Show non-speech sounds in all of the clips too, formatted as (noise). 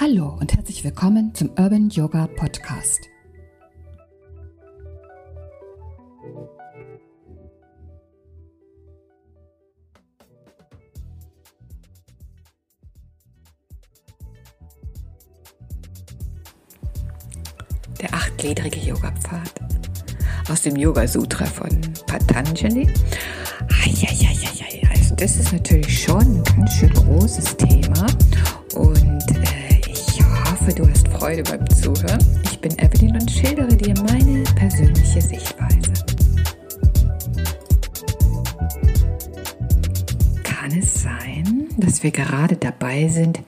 Hallo und herzlich willkommen zum Urban Yoga Podcast. Der achtgliedrige Yoga-Pfad aus dem Yoga Sutra von Patanjali. Also das ist natürlich schon ein ganz schön großes Thema und hoffe, du hast Freude beim Zuhören. Ich bin Evelyn und schildere dir meine persönliche Sichtweise. Kann es sein, dass wir gerade dabei sind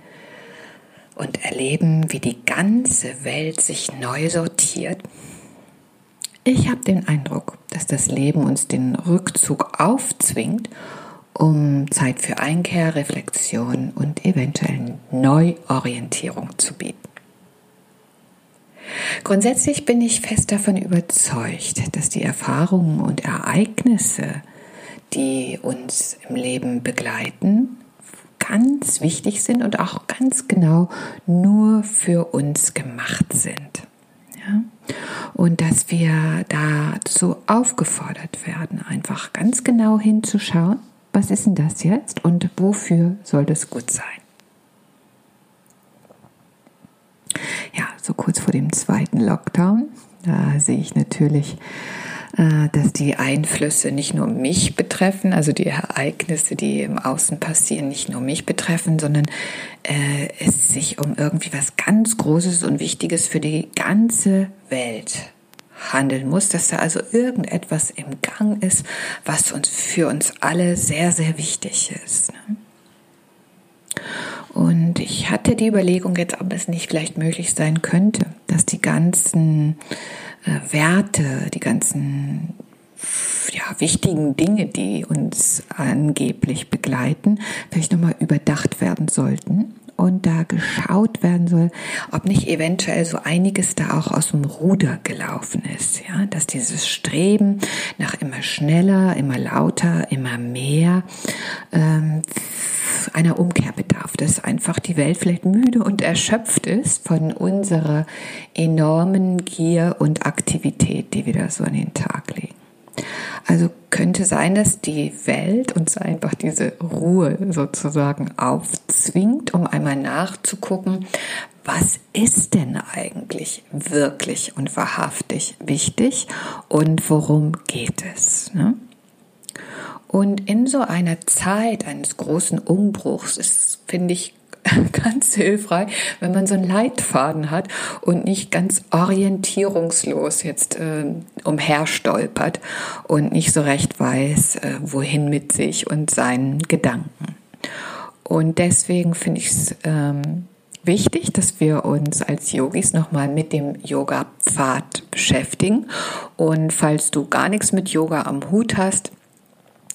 und erleben, wie die ganze Welt sich neu sortiert? Ich habe den Eindruck, dass das Leben uns den Rückzug aufzwingt, um Zeit für Einkehr, Reflexion und eventuell Neuorientierung zu bieten. Grundsätzlich bin ich fest davon überzeugt, dass die Erfahrungen und Ereignisse, die uns im Leben begleiten, ganz wichtig sind und auch ganz genau nur für uns gemacht sind. Ja? Und dass wir dazu aufgefordert werden, einfach ganz genau hinzuschauen, was ist denn das jetzt und wofür soll das gut sein? Ja, so kurz vor dem zweiten Lockdown, da sehe ich natürlich, äh, dass die Einflüsse nicht nur mich betreffen, also die Ereignisse, die im Außen passieren, nicht nur mich betreffen, sondern äh, es sich um irgendwie was ganz Großes und Wichtiges für die ganze Welt handeln muss, dass da also irgendetwas im Gang ist, was uns für uns alle sehr, sehr wichtig ist. Ne? Und ich hatte die Überlegung jetzt, ob es nicht vielleicht möglich sein könnte, dass die ganzen äh, Werte, die ganzen ja, wichtigen Dinge, die uns angeblich begleiten, vielleicht nochmal überdacht werden sollten und da geschaut werden soll, ob nicht eventuell so einiges da auch aus dem Ruder gelaufen ist, ja, dass dieses Streben nach immer schneller, immer lauter, immer mehr ähm, einer Umkehr bedarf, dass einfach die Welt vielleicht müde und erschöpft ist von unserer enormen Gier und Aktivität, die wir da so an den Tag legen. Also könnte sein, dass die Welt uns einfach diese Ruhe sozusagen aufzwingt, um einmal nachzugucken, was ist denn eigentlich wirklich und wahrhaftig wichtig und worum geht es. Ne? Und in so einer Zeit eines großen Umbruchs ist, finde ich, (laughs) ganz hilfreich, wenn man so einen Leitfaden hat und nicht ganz orientierungslos jetzt äh, umherstolpert und nicht so recht weiß, äh, wohin mit sich und seinen Gedanken. Und deswegen finde ich es ähm, wichtig, dass wir uns als Yogis nochmal mit dem Yoga-Pfad beschäftigen. Und falls du gar nichts mit Yoga am Hut hast,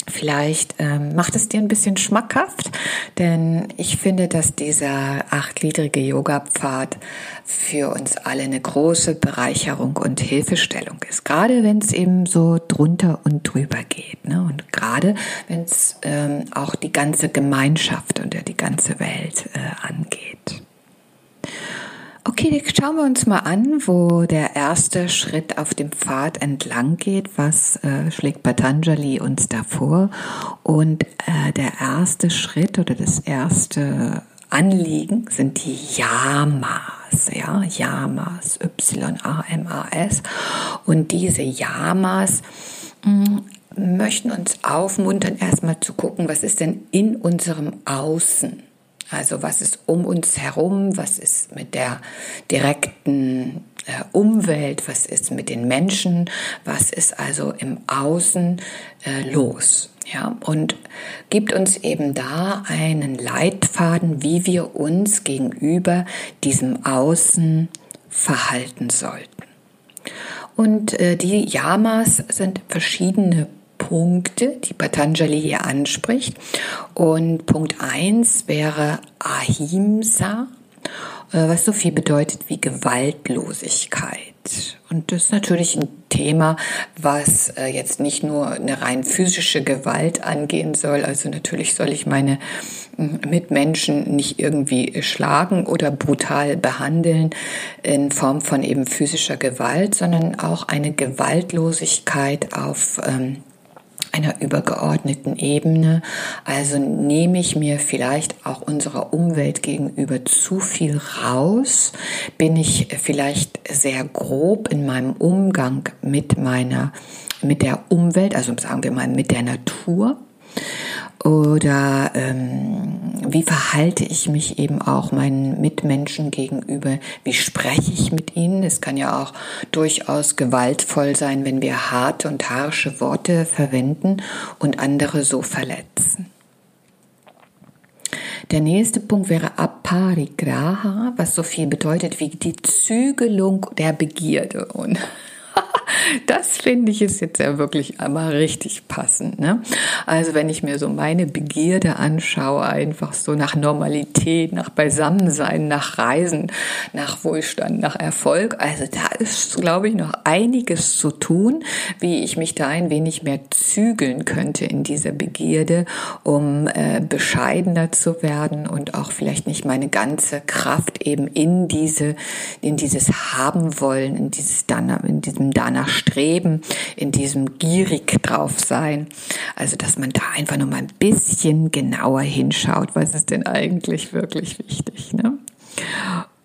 Vielleicht ähm, macht es dir ein bisschen schmackhaft, denn ich finde, dass dieser achtgliedrige Yoga-Pfad für uns alle eine große Bereicherung und Hilfestellung ist. Gerade wenn es eben so drunter und drüber geht. Ne? Und gerade wenn es ähm, auch die ganze Gemeinschaft und die ganze Welt äh, angeht. Okay, schauen wir uns mal an, wo der erste Schritt auf dem Pfad entlang geht. Was äh, schlägt Patanjali uns da vor? Und äh, der erste Schritt oder das erste Anliegen sind die Yamas, ja, Yamas, Y-A-M-A-S. Und diese Yamas hm, möchten uns aufmuntern, erstmal zu gucken, was ist denn in unserem Außen? Also was ist um uns herum, was ist mit der direkten äh, Umwelt, was ist mit den Menschen, was ist also im Außen äh, los. Ja, und gibt uns eben da einen Leitfaden, wie wir uns gegenüber diesem Außen verhalten sollten. Und äh, die Yamas sind verschiedene Punkte, die Patanjali hier anspricht. Und Punkt 1 wäre Ahimsa äh, was so viel bedeutet wie Gewaltlosigkeit. Und das ist natürlich ein Thema, was äh, jetzt nicht nur eine rein physische Gewalt angehen soll. Also natürlich soll ich meine Mitmenschen nicht irgendwie schlagen oder brutal behandeln in Form von eben physischer Gewalt, sondern auch eine Gewaltlosigkeit auf ähm, einer übergeordneten Ebene. Also nehme ich mir vielleicht auch unserer Umwelt gegenüber zu viel raus? Bin ich vielleicht sehr grob in meinem Umgang mit meiner, mit der Umwelt, also sagen wir mal mit der Natur? Oder ähm, wie verhalte ich mich eben auch meinen Mitmenschen gegenüber? Wie spreche ich mit ihnen? Es kann ja auch durchaus gewaltvoll sein, wenn wir harte und harsche Worte verwenden und andere so verletzen. Der nächste Punkt wäre Aparigraha, was so viel bedeutet wie die Zügelung der Begierde. Und (laughs) das finde ich ist jetzt ja wirklich einmal richtig passend. Ne? Also wenn ich mir so meine Begierde anschaue, einfach so nach Normalität, nach Beisammensein, nach Reisen, nach Wohlstand, nach Erfolg, also da ist, glaube ich, noch einiges zu tun, wie ich mich da ein wenig mehr zügeln könnte in dieser Begierde, um äh, bescheidener zu werden und auch vielleicht nicht meine ganze Kraft eben in diese, in dieses haben wollen, in dieses danach, in diesem danach Streben, in diesem gierig drauf sein. Also, dass man da einfach nur mal ein bisschen genauer hinschaut, was ist denn eigentlich wirklich wichtig. Ne?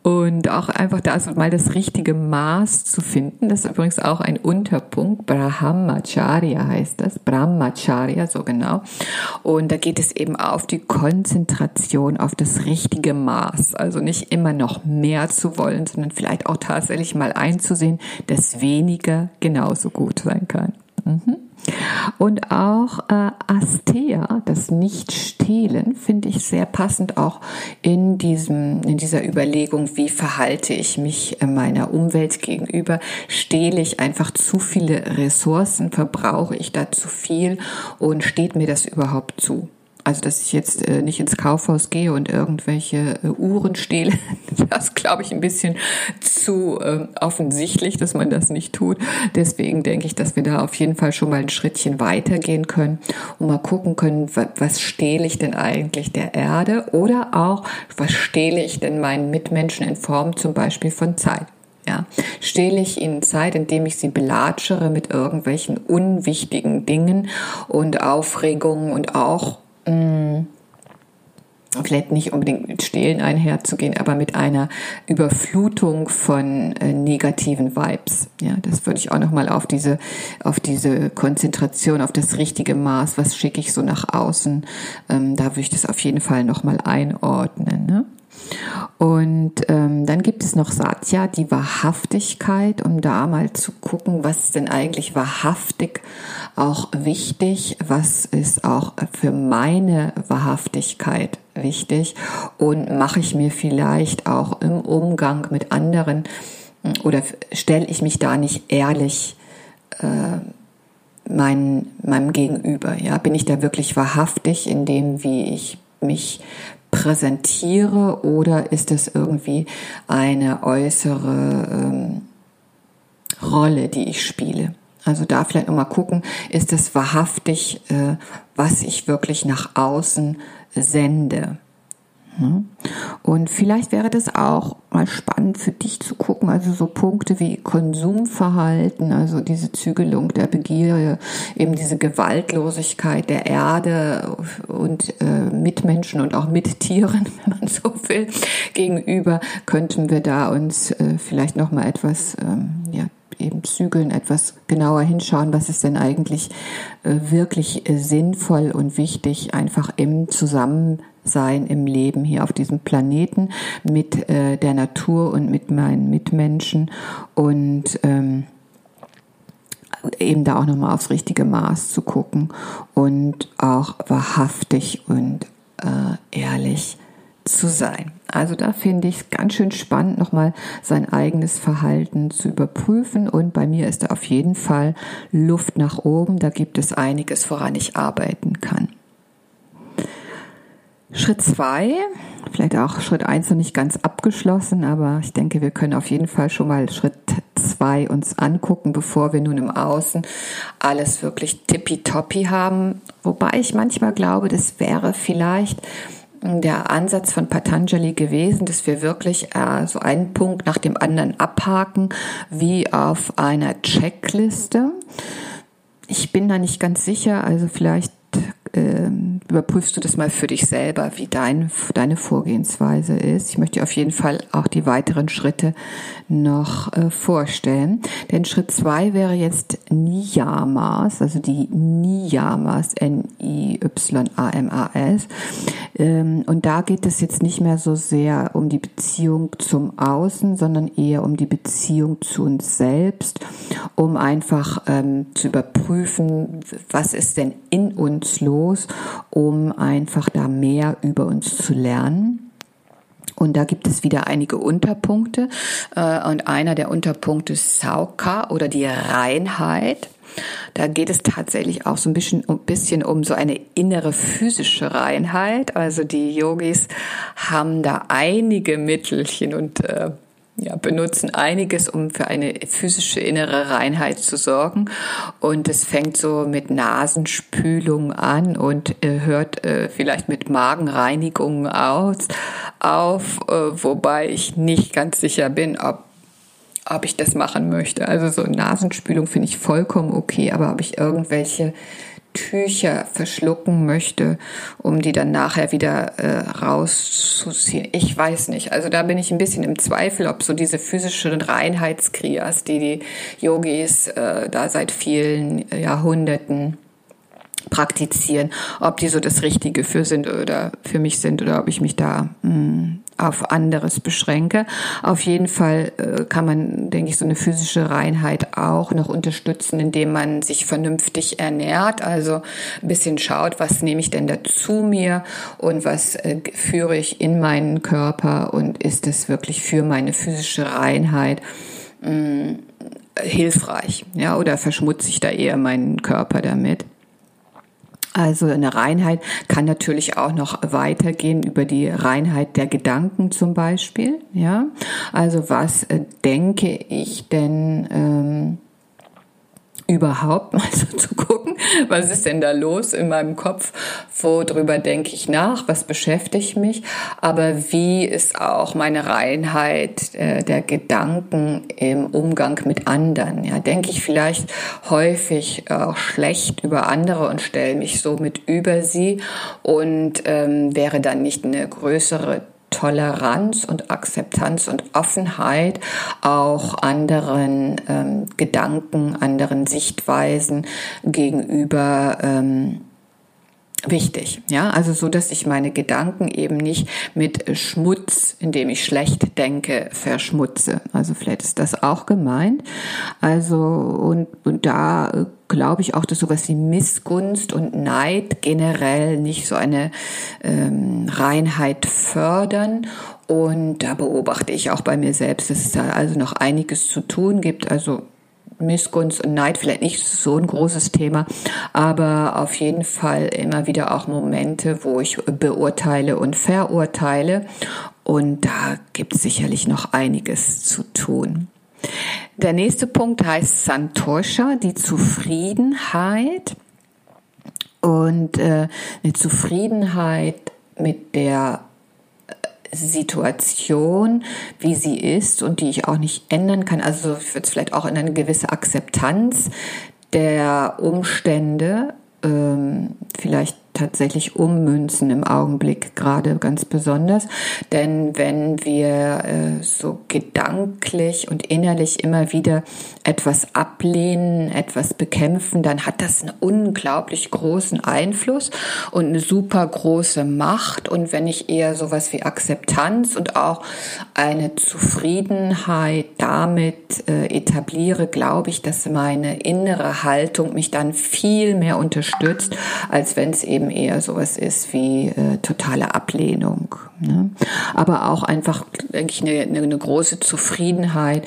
Und auch einfach da so mal das richtige Maß zu finden. Das ist übrigens auch ein Unterpunkt. Brahmacharya heißt das. Brahmacharya, so genau. Und da geht es eben auf die Konzentration, auf das richtige Maß. Also nicht immer noch mehr zu wollen, sondern vielleicht auch tatsächlich mal einzusehen, dass weniger genauso gut sein kann. Mhm. Und auch äh, Astea, das Nicht-Stehlen, finde ich sehr passend auch in, diesem, in dieser Überlegung, wie verhalte ich mich äh, meiner Umwelt gegenüber? Stehle ich einfach zu viele Ressourcen? Verbrauche ich da zu viel? Und steht mir das überhaupt zu? Also, dass ich jetzt äh, nicht ins Kaufhaus gehe und irgendwelche äh, Uhren stehle, (laughs) das glaube ich ein bisschen zu äh, offensichtlich, dass man das nicht tut. Deswegen denke ich, dass wir da auf jeden Fall schon mal ein Schrittchen weitergehen können und mal gucken können, was, stehle ich denn eigentlich der Erde oder auch, was stehle ich denn meinen Mitmenschen in Form zum Beispiel von Zeit. Ja, stehle ich ihnen Zeit, indem ich sie belatschere mit irgendwelchen unwichtigen Dingen und Aufregungen und auch mh, mm, vielleicht nicht unbedingt mit Stehlen einherzugehen, aber mit einer Überflutung von äh, negativen Vibes. Ja, das würde ich auch nochmal auf diese, auf diese Konzentration, auf das richtige Maß, was schicke ich so nach außen, ähm, da würde ich das auf jeden Fall nochmal einordnen. Ne? Und ähm, dann gibt es noch Satya, die Wahrhaftigkeit, um da mal zu gucken, was ist denn eigentlich wahrhaftig auch wichtig, was ist auch für meine Wahrhaftigkeit wichtig und mache ich mir vielleicht auch im Umgang mit anderen oder stelle ich mich da nicht ehrlich äh, mein, meinem Gegenüber? Ja, bin ich da wirklich wahrhaftig in dem, wie ich mich präsentiere oder ist es irgendwie eine äußere ähm, Rolle, die ich spiele? Also da vielleicht nochmal gucken, ist es wahrhaftig, äh, was ich wirklich nach außen sende. Hm? Und vielleicht wäre das auch mal spannend für dich zu gucken, also so Punkte wie Konsumverhalten, also diese Zügelung der Begierde, eben diese Gewaltlosigkeit der Erde und äh, Mitmenschen und auch Mittieren, (laughs) wenn man so will, gegenüber, könnten wir da uns äh, vielleicht noch mal etwas ähm, ja, eben zügeln, etwas genauer hinschauen, was ist denn eigentlich äh, wirklich äh, sinnvoll und wichtig, einfach im Zusammensein, im Leben hier auf diesem Planeten mit äh, der Natur und mit meinen Mitmenschen und ähm, eben da auch nochmal aufs richtige Maß zu gucken und auch wahrhaftig und äh, ehrlich zu sein. Also da finde ich es ganz schön spannend, nochmal sein eigenes Verhalten zu überprüfen. Und bei mir ist da auf jeden Fall Luft nach oben. Da gibt es einiges, woran ich arbeiten kann. Schritt zwei vielleicht auch Schritt eins noch nicht ganz abgeschlossen, aber ich denke, wir können auf jeden Fall schon mal Schritt zwei uns angucken, bevor wir nun im Außen alles wirklich tippitoppi haben. Wobei ich manchmal glaube, das wäre vielleicht der Ansatz von Patanjali gewesen, dass wir wirklich äh, so einen Punkt nach dem anderen abhaken, wie auf einer Checkliste. Ich bin da nicht ganz sicher, also vielleicht äh, überprüfst du das mal für dich selber, wie dein, deine Vorgehensweise ist. Ich möchte dir auf jeden Fall auch die weiteren Schritte noch äh, vorstellen. Denn Schritt zwei wäre jetzt Niyamas, also die Niyamas, N-I-Y-A-M-A-S. Ähm, und da geht es jetzt nicht mehr so sehr um die Beziehung zum Außen, sondern eher um die Beziehung zu uns selbst, um einfach ähm, zu überprüfen, was ist denn in uns los, um einfach da mehr über uns zu lernen. Und da gibt es wieder einige Unterpunkte. Äh, und einer der Unterpunkte ist Sauka oder die Reinheit. Da geht es tatsächlich auch so ein bisschen, ein bisschen um so eine innere physische Reinheit. Also die Yogis haben da einige Mittelchen und äh, ja, benutzen einiges, um für eine physische innere Reinheit zu sorgen. Und es fängt so mit Nasenspülung an und äh, hört äh, vielleicht mit Magenreinigung aus, auf, äh, wobei ich nicht ganz sicher bin, ob ob ich das machen möchte. Also so Nasenspülung finde ich vollkommen okay, aber ob ich irgendwelche Tücher verschlucken möchte, um die dann nachher wieder äh, rauszuziehen. Ich weiß nicht. Also da bin ich ein bisschen im Zweifel, ob so diese physischen Reinheitskriyas, die die Yogis äh, da seit vielen Jahrhunderten praktizieren, ob die so das Richtige für sind oder für mich sind oder ob ich mich da mh, hm, auf anderes beschränke. Auf jeden Fall äh, kann man, denke ich, so eine physische Reinheit auch noch unterstützen, indem man sich vernünftig ernährt, also ein bisschen schaut, was nehme ich denn da zu mir und was äh, führe ich in meinen Körper und ist es wirklich für meine physische Reinheit mh, hm, hilfreich, ja, oder verschmutze ich da eher meinen Körper damit? Also eine Reinheit kann natürlich auch noch weitergehen über die Reinheit der Gedanken zum Beispiel. Ja, also was äh, denke ich denn? Ähm, überhaupt (laughs) mal so zu gucken, was ist denn da los in meinem Kopf, worüber denke ich nach, was beschäftigt mich, aber wie ist auch meine Reinheit äh, der Gedanken im Umgang mit anderen. Ja, denke ich vielleicht häufig auch schlecht über andere und stelle mich somit über sie und ähm, wäre dann nicht eine größere Toleranz und Akzeptanz und Offenheit auch anderen ähm, Gedanken, anderen Sichtweisen gegenüber ähm, wichtig. Ja, also so, dass ich meine Gedanken eben nicht mit Schmutz, indem ich schlecht denke, verschmutze. Also vielleicht ist das auch gemeint. Also und, und da äh, glaube ich auch, dass sowas wie Missgunst und Neid generell nicht so eine ähm, Reinheit fördern. Und da beobachte ich auch bei mir selbst, dass es da also noch einiges zu tun gibt. Also Missgunst und Neid vielleicht nicht so ein großes Thema, aber auf jeden Fall immer wieder auch Momente, wo ich beurteile und verurteile. Und da gibt es sicherlich noch einiges zu tun. Der nächste Punkt heißt Santosha, die Zufriedenheit. Und äh, eine Zufriedenheit mit der Situation, wie sie ist und die ich auch nicht ändern kann. Also ich würde es vielleicht auch in eine gewisse Akzeptanz der Umstände ähm, vielleicht tatsächlich ummünzen im Augenblick gerade ganz besonders. Denn wenn wir äh, so gedanklich und innerlich immer wieder etwas ablehnen, etwas bekämpfen, dann hat das einen unglaublich großen Einfluss und eine super große Macht. Und wenn ich eher sowas wie Akzeptanz und auch eine Zufriedenheit damit äh, etabliere, glaube ich, dass meine innere Haltung mich dann viel mehr unterstützt, als wenn es eben eben eher sowas ist wie äh, totale Ablehnung. Ne? Aber auch einfach, denke ich, eine, eine große Zufriedenheit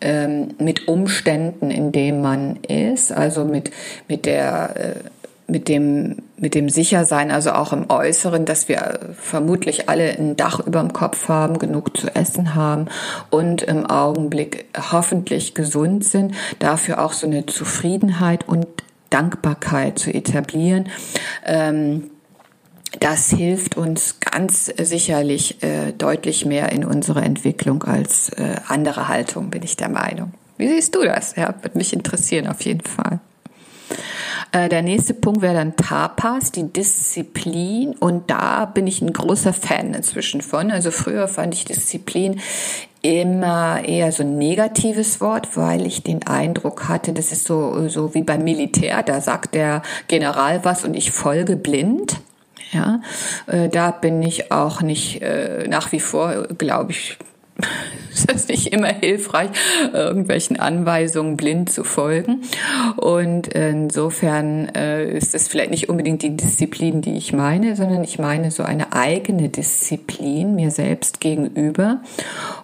ähm, mit Umständen, in denen man ist, also mit, mit der, äh, mit dem mit dem Sichersein, also auch im Äußeren, dass wir vermutlich alle ein Dach über dem Kopf haben, genug zu essen haben und im Augenblick hoffentlich gesund sind, dafür auch so eine Zufriedenheit und Dankbarkeit zu etablieren. Ähm, das hilft uns ganz sicherlich äh, deutlich mehr in unserer Entwicklung als äh, andere Haltung, bin ich der Meinung. Wie siehst du das? Ja, würde mich interessieren auf jeden Fall. Äh, der nächste Punkt wäre dann Tapas, die Disziplin. Und da bin ich ein großer Fan inzwischen von. Also früher fand ich Disziplin immer eher so ein negatives Wort, weil ich den Eindruck hatte, das ist so, so wie beim Militär, da sagt der General was und ich folge blind. Ja, äh, da bin ich auch nicht äh, nach wie vor, glaube ich, (laughs) ist das nicht immer hilfreich, irgendwelchen Anweisungen blind zu folgen. Und insofern äh, ist es vielleicht nicht unbedingt die Disziplin, die ich meine, sondern ich meine so eine eigene Disziplin mir selbst gegenüber.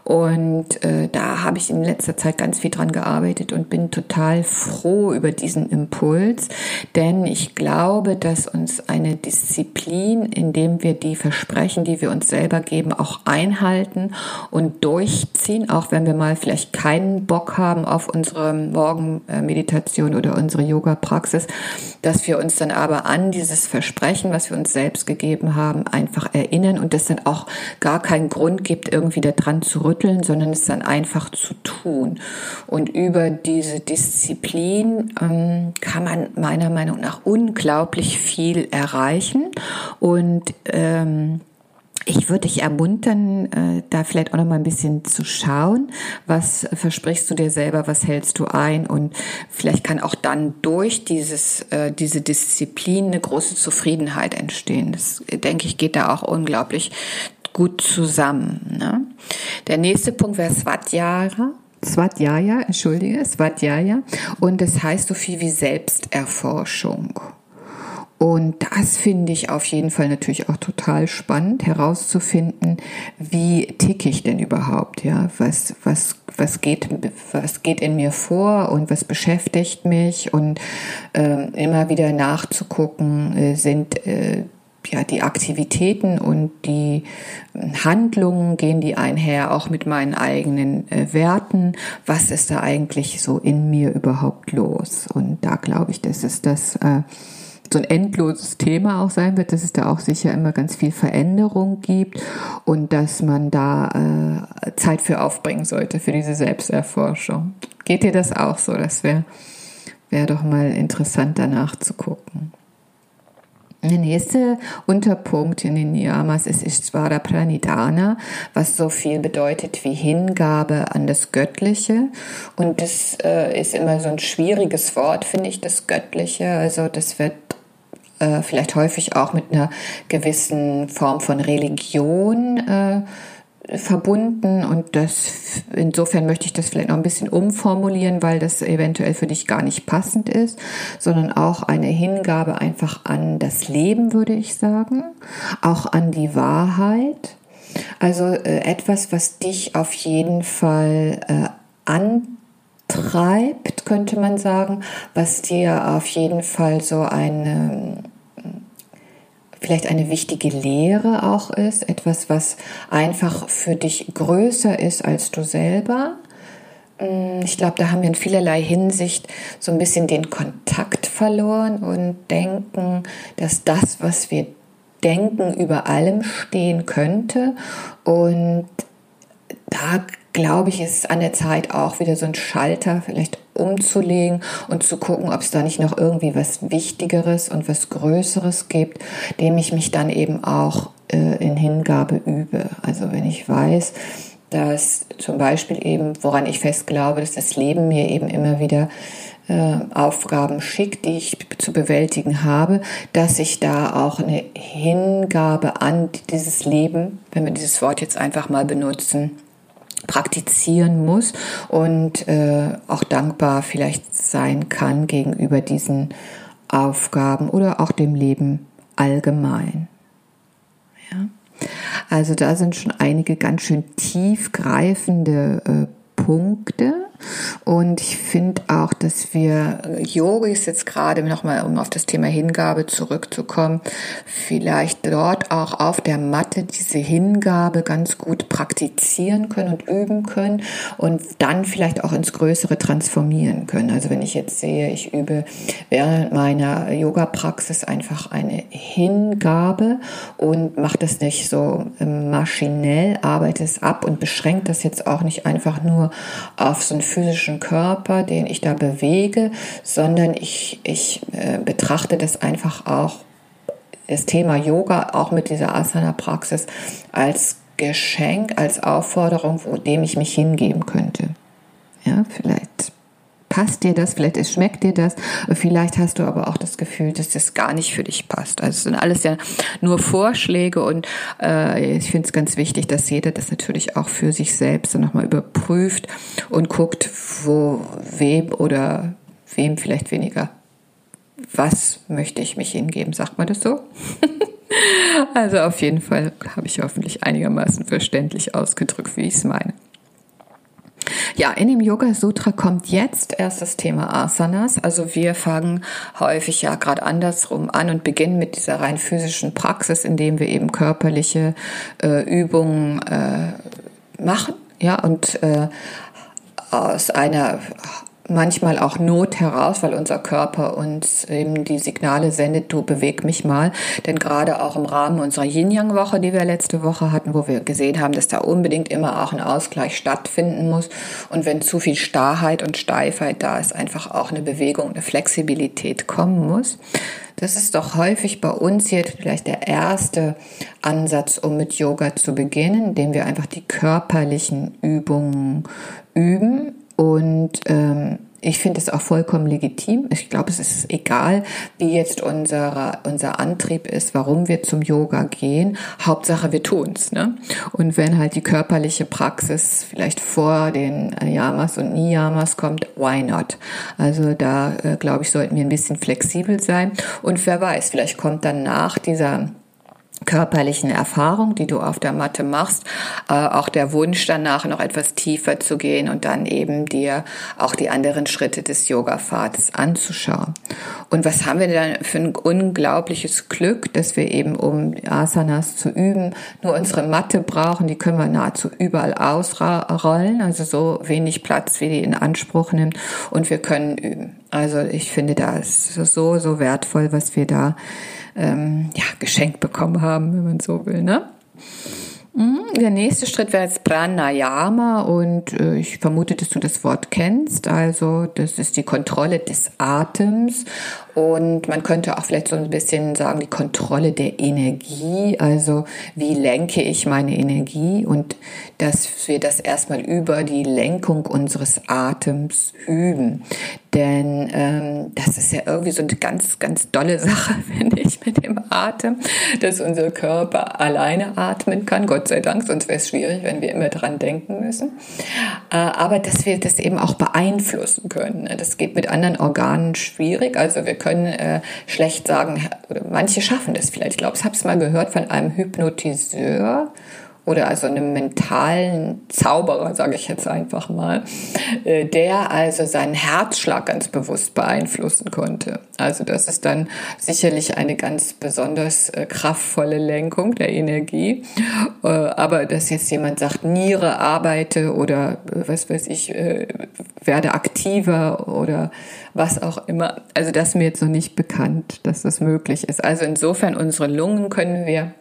Und äh, da habe ich in letzter Zeit ganz viel dran gearbeitet und bin total froh über diesen Impuls, denn ich glaube, dass uns eine Disziplin, indem wir die Versprechen, die wir uns selber geben, auch einhalten und durchziehen, auch wenn wir mal vielleicht keinen Bock haben auf unsere Morgenmeditation oder unsere Yoga-Praxis, dass wir uns dann aber an dieses Versprechen, was wir uns selbst gegeben haben, einfach erinnern und das dann auch gar keinen Grund gibt, irgendwie daran zu rütteln, sondern es dann einfach zu tun. Und über diese Disziplin ähm, kann man meiner Meinung nach unglaublich viel erreichen und ähm, ich würde dich ermuntern, äh, da vielleicht auch noch mal ein bisschen zu schauen, was versprichst du dir selber, was hältst du ein und vielleicht kann auch dann durch dieses, äh, diese Disziplin eine große Zufriedenheit entstehen. Das, denke ich, geht da auch unglaublich gut zusammen. Ne? Der nächste Punkt wäre Svatjara. Svatjaya, entschuldige, Svatjaya. Und das heißt so viel wie Selbsterforschung. Und das finde ich auf jeden Fall natürlich auch total spannend herauszufinden, wie ticke ich denn überhaupt, ja? Was, was, was geht, was geht in mir vor und was beschäftigt mich und äh, immer wieder nachzugucken, äh, sind äh, ja, die Aktivitäten und die Handlungen gehen die einher auch mit meinen eigenen äh, Werten. Was ist da eigentlich so in mir überhaupt los? Und da glaube ich, das ist das, äh, so ein endloses Thema auch sein wird, dass es da auch sicher immer ganz viel Veränderung gibt und dass man da äh, Zeit für aufbringen sollte für diese Selbsterforschung. Geht dir das auch so? Das wäre wär doch mal interessant danach zu gucken. Der nächste Unterpunkt in den Niyamas ist Ishvara Pranidhana, was so viel bedeutet wie Hingabe an das Göttliche. Und das äh, ist immer so ein schwieriges Wort, finde ich, das Göttliche. Also das wird äh, vielleicht häufig auch mit einer gewissen Form von Religion äh, verbunden und das insofern möchte ich das vielleicht noch ein bisschen umformulieren, weil das eventuell für dich gar nicht passend ist, sondern auch eine Hingabe einfach an das Leben, würde ich sagen, auch an die Wahrheit. Also äh, etwas, was dich auf jeden Fall äh, antreibt, könnte man sagen, was dir auf jeden Fall so eine vielleicht eine wichtige Lehre auch ist, etwas, was einfach für dich größer ist als du selber. Mm, ich glaube, da haben wir in vielerlei Hinsicht so ein bisschen den Kontakt verloren und denken, dass das, was wir denken, über allem stehen könnte. Und da glaube ich, ist es an der Zeit auch wieder so ein Schalter vielleicht umzulegen und zu gucken, ob es da nicht noch irgendwie was Wichtigeres und was Größeres gibt, dem ich mich dann eben auch äh, in Hingabe übe. Also wenn ich weiß, dass zum Beispiel eben, woran ich fest glaube, dass das Leben mir eben immer wieder äh, Aufgaben schickt, die ich zu bewältigen habe, dass ich da auch eine Hingabe an dieses Leben, wenn wir dieses Wort jetzt einfach mal benutzen, praktizieren muss und äh, auch dankbar vielleicht sein kann gegenüber diesen Aufgaben oder auch dem Leben allgemein. Ja? Also da sind schon einige ganz schön tiefgreifende äh, Punkte. Und ich finde auch, dass wir Yogis jetzt gerade nochmal, um auf das Thema Hingabe zurückzukommen, vielleicht dort auch auf der Matte diese Hingabe ganz gut praktizieren können und üben können und dann vielleicht auch ins Größere transformieren können. Also wenn ich jetzt sehe, ich übe während meiner Yoga-Praxis einfach eine Hingabe und mache das nicht so maschinell, arbeite es ab und beschränkt das jetzt auch nicht einfach nur auf so einen physischen Körper, den ich da bewege, sondern ich, ich äh, betrachte das einfach auch, das Thema Yoga auch mit dieser Asana-Praxis als Geschenk, als Aufforderung, wo dem ich mich hingeben könnte. Ja, vielleicht passt dir das, vielleicht es schmeckt dir das, vielleicht hast du aber auch das Gefühl, dass das gar nicht für dich passt. Also es sind alles ja nur Vorschläge und äh, ich finde es ganz wichtig, dass jeder das natürlich auch für sich selbst nochmal überprüft und guckt, wo wem oder wem vielleicht weniger. Was möchte ich mich hingeben? Sagt man das so? (laughs) also auf jeden Fall habe ich hoffentlich einigermaßen verständlich ausgedrückt, wie ich es meine. Ja, in dem Yoga Sutra kommt jetzt erst das Thema Asanas. Also wir fangen häufig ja gerade andersrum an und beginnen mit dieser rein physischen Praxis, indem wir eben körperliche äh, Übungen äh, machen. Ja, und äh, aus einer manchmal auch Not heraus, weil unser Körper uns eben die Signale sendet, du beweg mich mal. Denn gerade auch im Rahmen unserer Yin-Yang-Woche, die wir letzte Woche hatten, wo wir gesehen haben, dass da unbedingt immer auch ein Ausgleich stattfinden muss. Und wenn zu viel Starrheit und Steifheit da ist, einfach auch eine Bewegung, eine Flexibilität kommen muss. Das ist doch häufig bei uns jetzt vielleicht der erste Ansatz, um mit Yoga zu beginnen, indem wir einfach die körperlichen Übungen üben und ähm, ich finde es auch vollkommen legitim. Ich glaube, es ist egal, wie jetzt unser, unser Antrieb ist, warum wir zum Yoga gehen. Hauptsache, wir tun's. Ne? Und wenn halt die körperliche Praxis vielleicht vor den Yamas und Niyamas kommt, why not? Also da, äh, glaube ich, sollten wir ein bisschen flexibel sein. Und wer weiß, vielleicht kommt dann nach dieser körperlichen Erfahrung, die du auf der Matte machst, äh, auch der Wunsch danach noch etwas tiefer zu gehen und dann eben dir auch die anderen Schritte des Yoga-Pfades anzuschauen. Und was haben wir dann für ein unglaubliches Glück, dass wir eben, um Asanas zu üben, nur unsere Matte brauchen, die können wir nahezu überall ausrollen, also so wenig Platz, wie die in Anspruch nimmt und wir können üben. Also ich finde, da ist so, so wertvoll, was wir da ähm, ja, geschenkt bekommen haben, wenn man so will. Ne? Mhm, der nächste Schritt wäre jetzt Pranayama und äh, ich vermute, dass du das Wort kennst. Also das ist die Kontrolle des Atems und man könnte auch vielleicht so ein bisschen sagen, die Kontrolle der Energie. Also wie lenke ich meine Energie und dass wir das erstmal über die Lenkung unseres Atems üben. Denn ähm, das ist ja irgendwie so eine ganz, ganz dolle (laughs) Sache, finde ich, mit dem Atem, dass unser Körper alleine atmen kann. Gott sei Dank, sonst wäre es schwierig, wenn wir immer dran denken müssen. Äh, aber dass wir das eben auch beeinflussen können. Das geht mit anderen Organen schwierig. Also wir können äh, schlecht sagen, manche schaffen das vielleicht. Ich glaube, ich habe es mal gehört von einem Hypnotiseur oder also einem mentalen Zauberer, sage ich jetzt einfach mal, äh, der also seinen Herzschlag ganz bewusst beeinflussen konnte. Also das ist dann sicherlich eine ganz besonders äh, kraftvolle Lenkung der Energie. Äh, aber dass jetzt jemand sagt, Niere arbeite oder was weiß ich, werde aktiver oder was auch immer, also das ist mir jetzt noch nicht bekannt, dass das möglich ist. Also insofern unsere Lungen können wir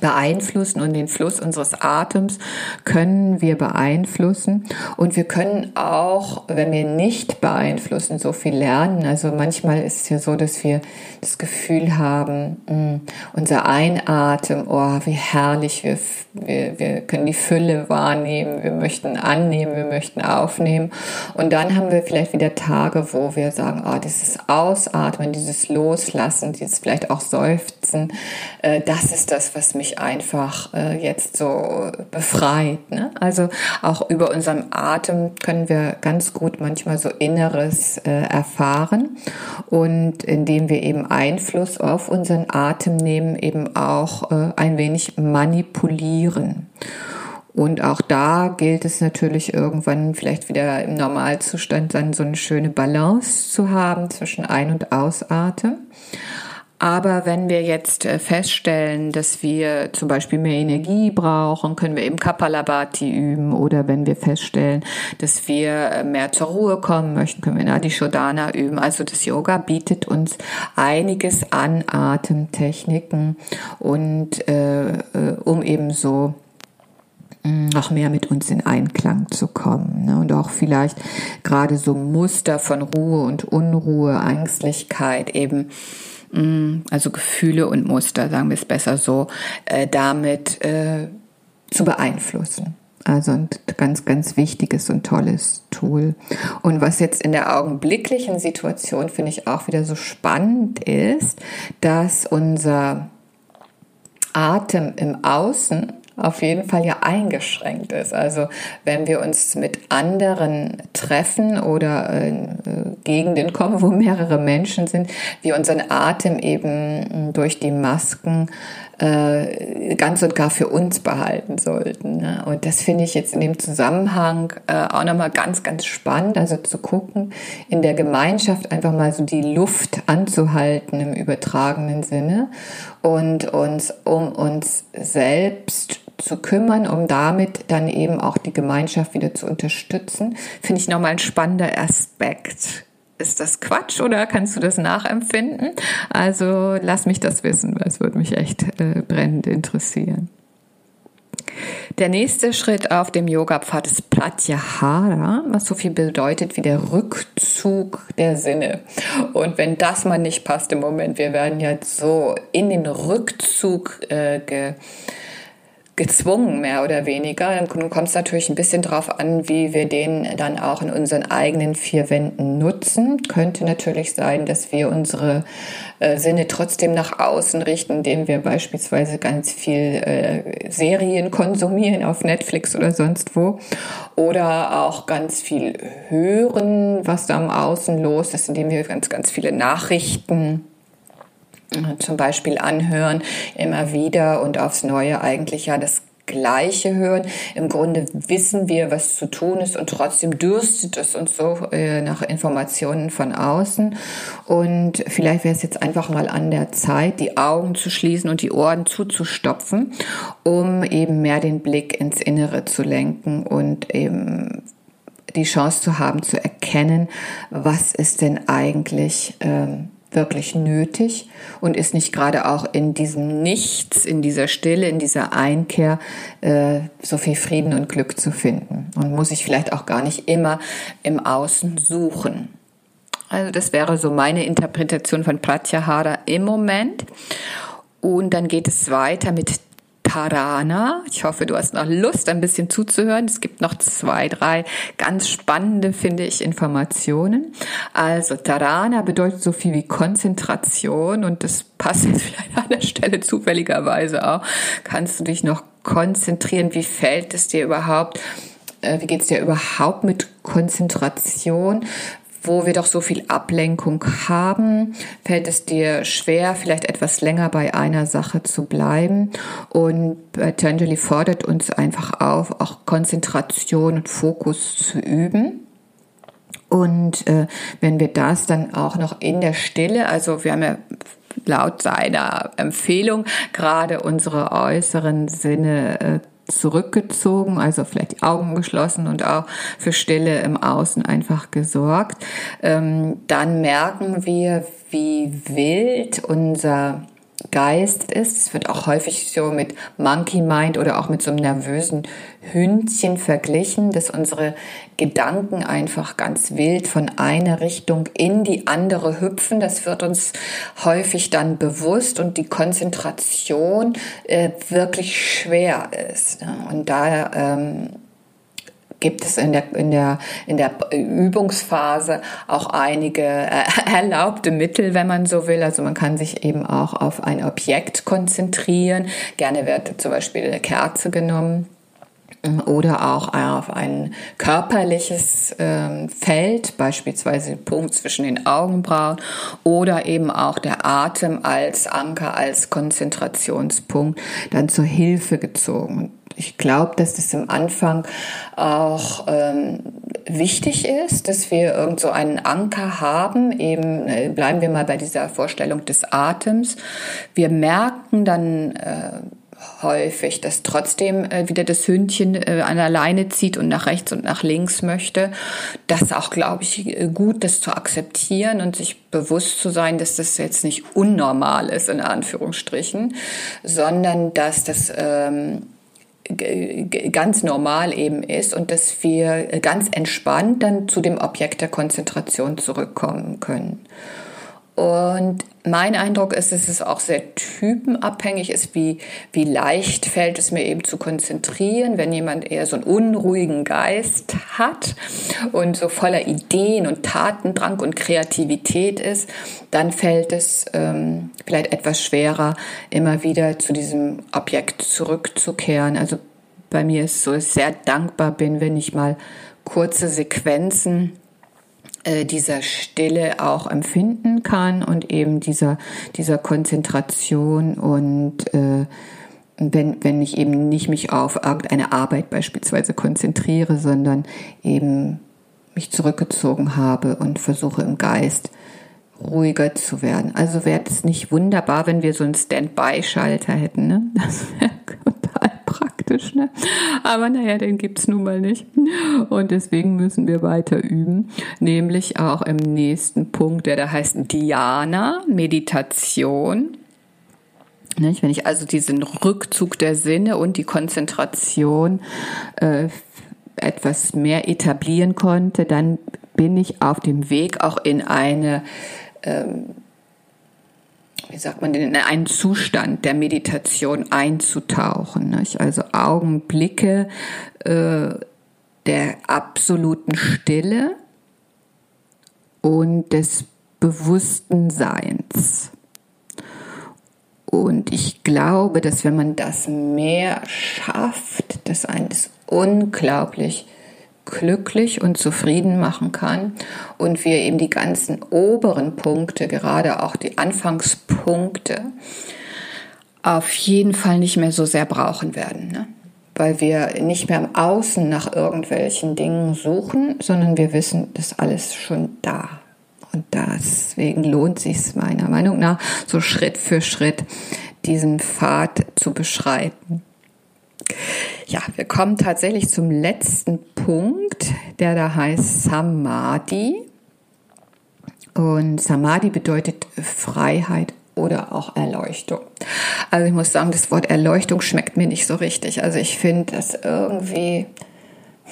beeinflussen und den Fluss unseres Atems können wir beeinflussen und wir können auch, wenn wir nicht beeinflussen, so viel lernen. Also manchmal ist es ja so, dass wir das Gefühl haben, mh, unser Einatmen, oh, wie herrlich, wir, wir, wir können die Fülle wahrnehmen, wir möchten annehmen, wir möchten aufnehmen und dann haben wir vielleicht wieder Tage, wo wir sagen, oh, dieses Ausatmen, dieses Loslassen, dieses vielleicht auch Seufzen, äh, das ist das, was mich einfach äh, jetzt so befreit. Ne? Also auch über unseren Atem können wir ganz gut manchmal so Inneres äh, erfahren und indem wir eben Einfluss auf unseren Atem nehmen, eben auch ein wenig manipulieren. Und auch da gilt es natürlich irgendwann vielleicht wieder im Normalzustand dann so eine schöne Balance zu haben zwischen Ein- und Ausatmen. Aber wenn wir jetzt äh, feststellen, dass wir zum Beispiel mehr Energie brauchen, können wir eben Kapalabhati üben. Oder wenn wir feststellen, dass wir äh, mehr zur Ruhe kommen möchten, können wir Nadi Shodhana üben. Also das Yoga bietet uns einiges an Atemtechniken und äh, äh um eben so mm, noch mehr mit uns in Einklang zu kommen. Ne? Und auch vielleicht gerade so Muster von Ruhe und Unruhe, Ängstlichkeit eben also Gefühle und Muster, sagen wir es besser so, äh, damit äh, zu beeinflussen. Also ein ganz, ganz wichtiges und tolles Tool. Und was jetzt in der augenblicklichen Situation, finde ich, auch wieder so spannend ist, dass unser Atem im Außen auf jeden Fall ja eingeschränkt ist. Also wenn wir uns mit anderen treffen oder in äh, Gegenden kommen, wo mehrere Menschen sind, wir unseren Atem eben durch die Masken äh, ganz und gar für uns behalten sollten. Ne? Und das finde ich jetzt in dem Zusammenhang äh, auch nochmal ganz, ganz spannend, also zu gucken, in der Gemeinschaft einfach mal so die Luft anzuhalten im übertragenen Sinne und uns um uns selbst zu kümmern, um damit dann eben auch die Gemeinschaft wieder zu unterstützen, finde ich nochmal ein spannender Aspekt. Ist das Quatsch oder kannst du das nachempfinden? Also lass mich das wissen, weil es würde mich echt äh, brennend interessieren. Der nächste Schritt auf dem Yoga-Pfad ist Pratyahara, was so viel bedeutet wie der Rückzug der Sinne. Und wenn das mal nicht passt im Moment, wir werden jetzt so in den Rückzug äh, ge gezwungen, mehr oder weniger. Nun kommt es natürlich ein bisschen darauf an, wie wir den dann auch in unseren eigenen vier Wänden nutzen. Könnte natürlich sein, dass wir unsere äh, Sinne trotzdem nach außen richten, indem wir beispielsweise ganz viel äh, Serien konsumieren auf Netflix oder sonst wo. Oder auch ganz viel hören, was da am Außen los ist, indem wir ganz, ganz viele Nachrichten zum Beispiel anhören, immer wieder und aufs Neue eigentlich ja das Gleiche hören. Im Grunde wissen wir, was zu tun ist und trotzdem dürstet es uns so äh, nach Informationen von außen. Und vielleicht wäre es jetzt einfach mal an der Zeit, die Augen zu schließen und die Ohren zuzustopfen, um eben mehr den Blick ins Innere zu lenken und eben die Chance zu haben zu erkennen, was ist denn eigentlich ähm, wirklich nötig und ist nicht gerade auch in diesem Nichts, in dieser Stille, in dieser Einkehr äh, so viel Frieden und Glück zu finden und muss ich vielleicht auch gar nicht immer im Außen suchen. Also das wäre so meine Interpretation von Pratyahara im Moment. Und dann geht es weiter mit Tarana. Ich hoffe, du hast noch Lust, ein bisschen zuzuhören. Es gibt noch zwei, drei ganz spannende, finde ich, Informationen. Also Tarana bedeutet so viel wie Konzentration und das passt jetzt (laughs) vielleicht an der Stelle zufälligerweise auch. Kannst du dich noch konzentrieren? Wie fällt es dir überhaupt? Äh, wie geht es dir überhaupt mit Konzentration? Wo wir doch so viel Ablenkung haben, fällt es dir schwer, vielleicht etwas länger bei einer Sache zu bleiben. Und Patanjali fordert uns einfach auf, auch Konzentration und Fokus zu üben. Und äh, wenn wir das dann auch noch in der Stille, also wir haben ja laut seiner Empfehlung gerade unsere äußeren Sinne äh, zurückgezogen, also vielleicht die Augen geschlossen und auch für Stille im Außen einfach gesorgt, ähm, dann merken wir, wie wild unser Geist ist. Es wird auch häufig so mit Monkey Mind oder auch mit so einem nervösen Hündchen verglichen, dass unsere Gedanken einfach ganz wild von einer Richtung in die andere hüpfen. Das wird uns häufig dann bewusst und die Konzentration äh, wirklich schwer ist. Ne? Und da ähm, gibt es in der, in der, in der Übungsphase auch einige äh, (laughs) erlaubte Mittel, wenn man so will. Also man kann sich eben auch auf ein Objekt konzentrieren. Gerne wird zum Beispiel eine Kerze genommen oder auch auf ein körperliches ähm, Feld, beispielsweise den Punkt zwischen den Augenbrauen oder eben auch der Atem als Anker, als Konzentrationspunkt dann zur Hilfe gezogen. Ich glaube, dass das am Anfang auch ähm, wichtig ist, dass wir irgend so einen Anker haben. Eben äh, bleiben wir mal bei dieser Vorstellung des Atems. Wir merken dann äh, häufig, dass trotzdem äh, wieder das Hündchen äh, an der Leine zieht und nach rechts und nach links möchte. Das auch, glaube ich, äh, gut, das zu akzeptieren und sich bewusst zu sein, dass das jetzt nicht unnormal ist, in Anführungsstrichen, sondern dass das ähm, ganz normal eben ist und dass wir ganz entspannt dann zu dem Objekt der Konzentration zurückkommen können. Und mein Eindruck ist, dass es auch sehr typenabhängig ist, wie, wie leicht fällt es mir eben zu konzentrieren, wenn jemand eher so einen unruhigen Geist hat und so voller Ideen und Tatendrang und Kreativität ist, dann fällt es ähm, vielleicht etwas schwerer, immer wieder zu diesem Objekt zurückzukehren. Also bei mir ist so, ich sehr dankbar bin, wenn ich mal kurze Sequenzen dieser Stille auch empfinden kann und eben dieser, dieser Konzentration und äh, wenn, wenn ich eben nicht mich auf irgendeine Arbeit beispielsweise konzentriere, sondern eben mich zurückgezogen habe und versuche im Geist ruhiger zu werden. Also wäre es nicht wunderbar, wenn wir so einen Standby-Schalter hätten. Ne? Das wäre (laughs) praktisch. Ne? Aber naja, den gibt's nun mal nicht. Und deswegen müssen wir weiter üben. Nämlich auch im nächsten Punkt, der da heißt Diana, Meditation. Wenn ich also diesen Rückzug der Sinne und die Konzentration äh, etwas mehr etablieren konnte, dann bin ich auf dem Weg auch in eine ähm, wie sagt man in einen Zustand der Meditation einzutauchen. Nicht? Also Augenblicke äh, der absoluten Stille und des bewussten Seins. Und ich glaube, dass wenn man das mehr schafft, dass eines unglaublich glücklich und zufrieden machen kann und wir eben die ganzen oberen Punkte, gerade auch die Anfangspunkte, auf jeden Fall nicht mehr so sehr brauchen werden. Ne? Weil wir nicht mehr im Außen nach irgendwelchen Dingen suchen, sondern wir wissen, das ist alles schon da. Und deswegen lohnt sich meiner Meinung nach, so Schritt für Schritt diesen Pfad zu beschreiten. Ja, wir kommen tatsächlich zum letzten Punkt, der da heißt Samadhi. Und Samadhi bedeutet Freiheit oder auch Erleuchtung. Also ich muss sagen, das Wort Erleuchtung schmeckt mir nicht so richtig. Also ich finde das irgendwie,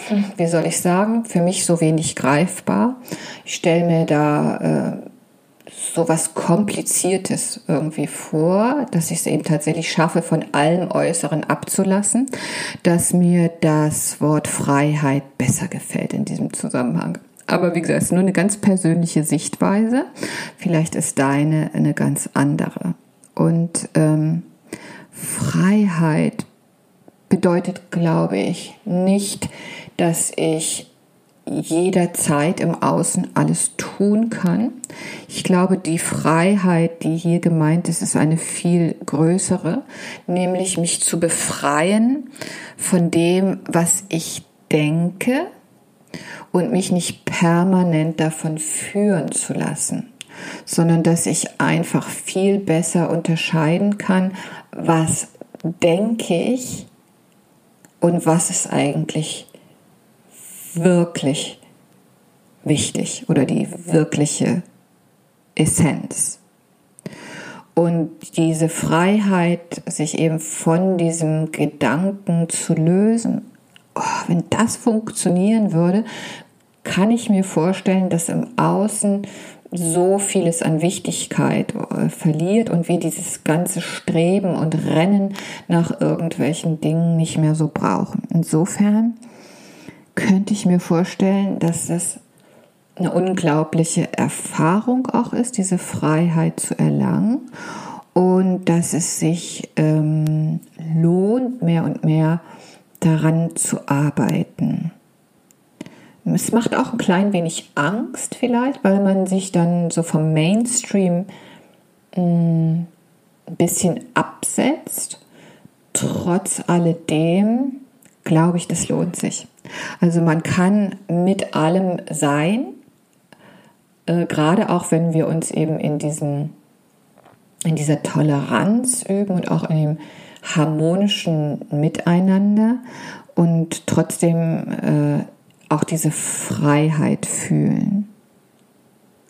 hm, wie soll ich sagen, für mich so wenig greifbar. Ich stelle mir da äh, so was Kompliziertes irgendwie vor, dass ich es eben tatsächlich schaffe, von allem Äußeren abzulassen, dass mir das Wort Freiheit besser gefällt in diesem Zusammenhang. Aber wie gesagt, es ist nur eine ganz persönliche Sichtweise. Vielleicht ist deine eine ganz andere. Und ähm, Freiheit bedeutet, glaube ich, nicht, dass ich jederzeit im Außen alles tun kann. Ich glaube, die Freiheit, die hier gemeint ist, ist eine viel größere, nämlich mich zu befreien von dem, was ich denke und mich nicht permanent davon führen zu lassen, sondern dass ich einfach viel besser unterscheiden kann, was denke ich und was ist eigentlich wirklich wichtig oder die wirkliche Essenz. Und diese Freiheit, sich eben von diesem Gedanken zu lösen, oh, wenn das funktionieren würde, kann ich mir vorstellen, dass im Außen so vieles an Wichtigkeit äh, verliert und wir dieses ganze Streben und Rennen nach irgendwelchen Dingen nicht mehr so brauchen. Insofern könnte ich mir vorstellen, dass das eine unglaubliche Erfahrung auch ist, diese Freiheit zu erlangen und dass es sich ähm, lohnt, mehr und mehr daran zu arbeiten. Es macht auch ein klein wenig Angst vielleicht, weil man sich dann so vom Mainstream mh, mm, ein bisschen absetzt trotz alledem glaube ich, das lohnt sich. Also man kann mit allem sein, äh, gerade auch wenn wir uns eben in diesem in dieser Toleranz üben und auch in dem harmonischen Miteinander und trotzdem äh, auch diese Freiheit fühlen.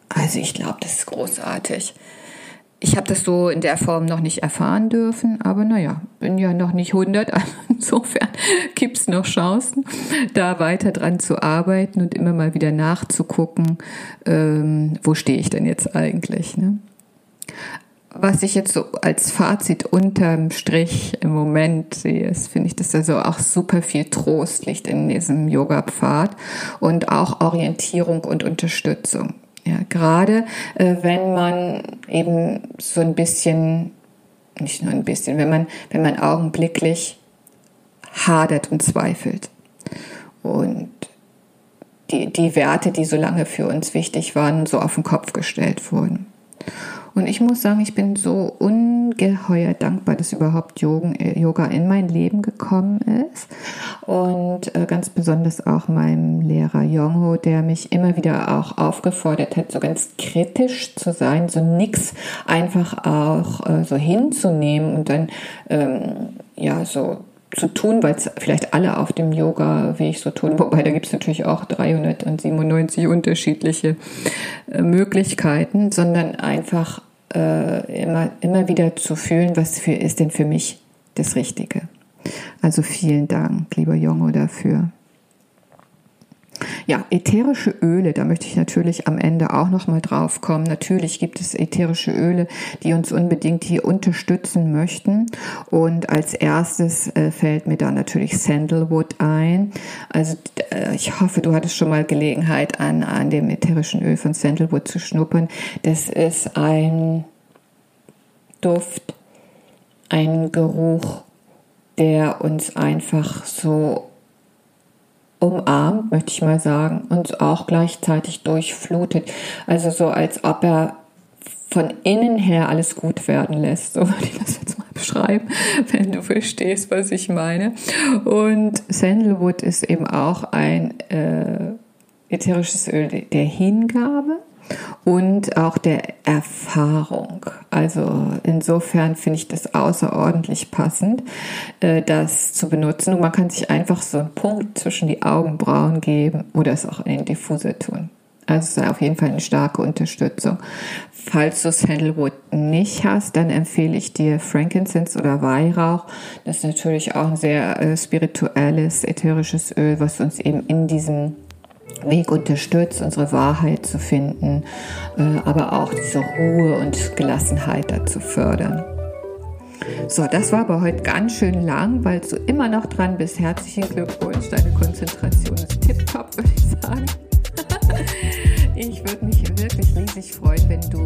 Also ich glaube, das ist großartig. Ich habe das so in der Form noch nicht erfahren dürfen, aber naja, bin ja noch nicht 100, (laughs) also insofern gibt es noch Chancen, da weiter dran zu arbeiten und immer mal wieder nachzugucken, ähm, wo stehe ich denn jetzt eigentlich. Ne? was ich jetzt so als Fazit unterm Strich im Moment sehe, ist, finde ich, dass also auch super viel Trost liegt in diesem Yoga-Pfad und auch Orientierung und Unterstützung. Ja, gerade äh, wenn man eben so ein bisschen, nicht nur ein bisschen, wenn man, wenn man augenblicklich hadert und zweifelt und die, die Werte, die so lange für uns wichtig waren, so auf den Kopf gestellt wurden. Und ich muss sagen, ich bin so ungeheuer dankbar, dass überhaupt äh, Yoga in mein Leben gekommen ist. Und äh, ganz besonders auch meinem Lehrer Yongho, der mich immer wieder auch aufgefordert hat, so ganz kritisch zu sein, so nix einfach auch äh, so hinzunehmen und dann ähm, ja so zu tun, weil es vielleicht alle auf dem Yoga-Weg so tun. Wobei da gibt es natürlich auch 397 unterschiedliche äh, Möglichkeiten, sondern einfach äh, immer, immer wieder zu fühlen, was für, ist denn für mich das Richtige. Also vielen Dank, lieber Jongo, dafür. Ja, ätherische Öle, da möchte ich natürlich am Ende auch noch mal drauf kommen. Natürlich gibt es ätherische Öle, die uns unbedingt hier unterstützen möchten. Und als erstes äh, fällt mir da natürlich Sandalwood ein. Also äh, ich hoffe, du hattest schon mal Gelegenheit an, an dem ätherischen Öl von Sandalwood zu schnuppern. Das ist ein Duft, ein Geruch, der uns einfach so umarmt, möchte ich mal sagen, und auch gleichzeitig durchflutet. Also so, als ob er von innen her alles gut werden lässt. So würde ich das jetzt mal beschreiben, (laughs) wenn du verstehst, was ich meine. Und Sandalwood ist eben auch ein äh, ätherisches Öl der Hingabe und auch der Erfahrung. Also insofern finde ich das außerordentlich passend, äh, das zu benutzen. Und man kann sich einfach so einen Punkt zwischen die Augenbrauen geben oder es auch in den Diffuser tun. Also auf jeden Fall eine starke Unterstützung. Falls du Sandalwood nicht hast, dann empfehle ich dir Frankincense oder Weihrauch. Das ist natürlich auch ein sehr äh, spirituelles, ätherisches Öl, was uns eben in diesem Weg unterstützt, unsere Wahrheit zu finden, äh, aber auch diese Ruhe und Gelassenheit dazu fördern. So, das war aber heute ganz schön lang, weil du immer noch dran bist. Herzlichen Glückwunsch, deine Konzentration ist tipptopp, würde ich sagen. (laughs) Ich würde mich wirklich riesig freuen, wenn du